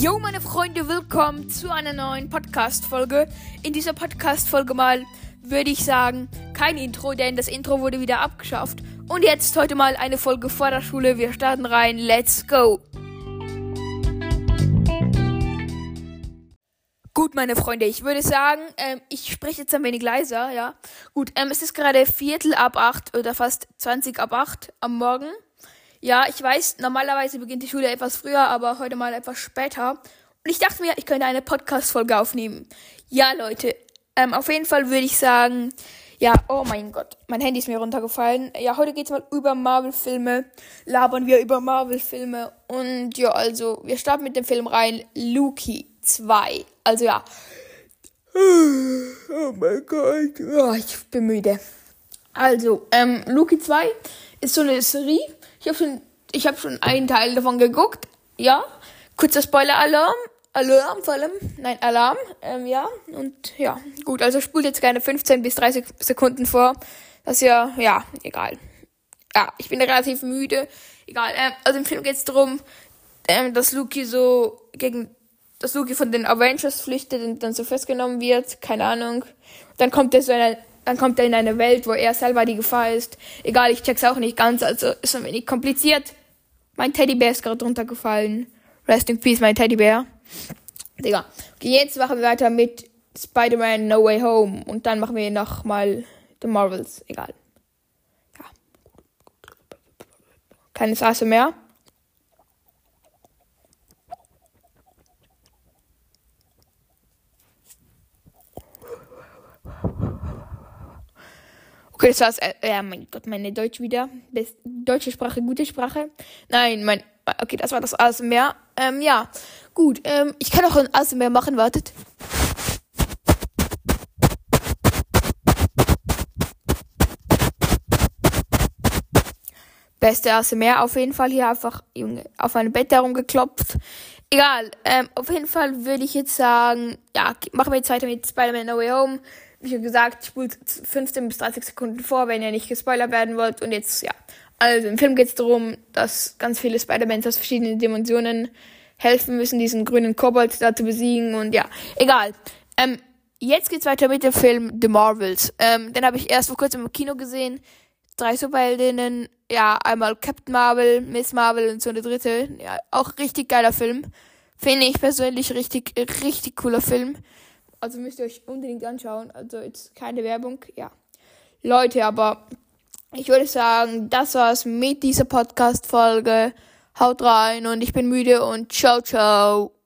Yo, meine Freunde, willkommen zu einer neuen Podcast-Folge. In dieser Podcast-Folge mal würde ich sagen, kein Intro, denn das Intro wurde wieder abgeschafft. Und jetzt heute mal eine Folge vor der Schule. Wir starten rein. Let's go! Gut, meine Freunde, ich würde sagen, ähm, ich spreche jetzt ein wenig leiser, ja. Gut, ähm, es ist gerade Viertel ab acht oder fast 20 ab acht am Morgen. Ja, ich weiß, normalerweise beginnt die Schule etwas früher, aber heute mal etwas später. Und ich dachte mir, ich könnte eine Podcast-Folge aufnehmen. Ja, Leute, ähm, auf jeden Fall würde ich sagen, ja, oh mein Gott, mein Handy ist mir runtergefallen. Ja, heute geht's mal über Marvel-Filme. Labern wir über Marvel-Filme. Und ja, also, wir starten mit dem Film rein. Loki 2. Also ja. Oh mein Gott. Oh, ich bin müde. Also, ähm, Loki 2 ist so eine Serie ich habe schon, habe schon einen Teil davon geguckt. Ja, kurzer Spoiler-Alarm. Alarm vor allem. Nein, Alarm. Ähm, ja, und ja, gut. Also spult jetzt gerne 15 bis 30 Sekunden vor. Das ist ja, ja, egal. Ja, ich bin relativ müde. Egal. Ähm, also im Film geht es darum, ähm, dass Luki so gegen dass Luki von den Avengers flüchtet und dann so festgenommen wird, keine Ahnung. Dann kommt er so in ein dann kommt er in eine Welt, wo er selber die Gefahr ist. Egal, ich check's auch nicht ganz, also ist ein wenig kompliziert. Mein Teddybär ist gerade runtergefallen. Rest in Peace, mein Teddybär. Digga. Okay, jetzt machen wir weiter mit Spider-Man No Way Home. Und dann machen wir nochmal The Marvels. Egal. Ja. Keines ASMR. Okay, das war's. Äh, ja, mein Gott, meine Deutsch wieder. Best deutsche Sprache, gute Sprache. Nein, mein. Okay, das war das ASMR. Ähm, ja. Gut, ähm, ich kann auch ein ASMR machen, wartet. Beste ASMR auf jeden Fall hier einfach Junge, auf mein Bett herumgeklopft. Egal, ähm, auf jeden Fall würde ich jetzt sagen, ja, machen wir jetzt weiter mit Spider-Man No Way Home wie gesagt, spult 15 bis 30 Sekunden vor, wenn ihr nicht gespoilert werden wollt. Und jetzt, ja. Also im Film geht es darum, dass ganz viele Spider-Mans aus verschiedenen Dimensionen helfen müssen, diesen grünen Kobold da zu besiegen. Und ja, egal. Ähm, jetzt geht's weiter mit dem Film The Marvels. Ähm, den habe ich erst vor kurzem im Kino gesehen. Drei Superheldinnen, ja, einmal Captain Marvel, Miss Marvel und so eine dritte. Ja, auch richtig geiler Film. Finde ich persönlich richtig, richtig cooler Film. Also müsst ihr euch unbedingt anschauen. Also jetzt keine Werbung, ja. Leute, aber ich würde sagen, das war's mit dieser Podcast-Folge. Haut rein und ich bin müde und ciao, ciao.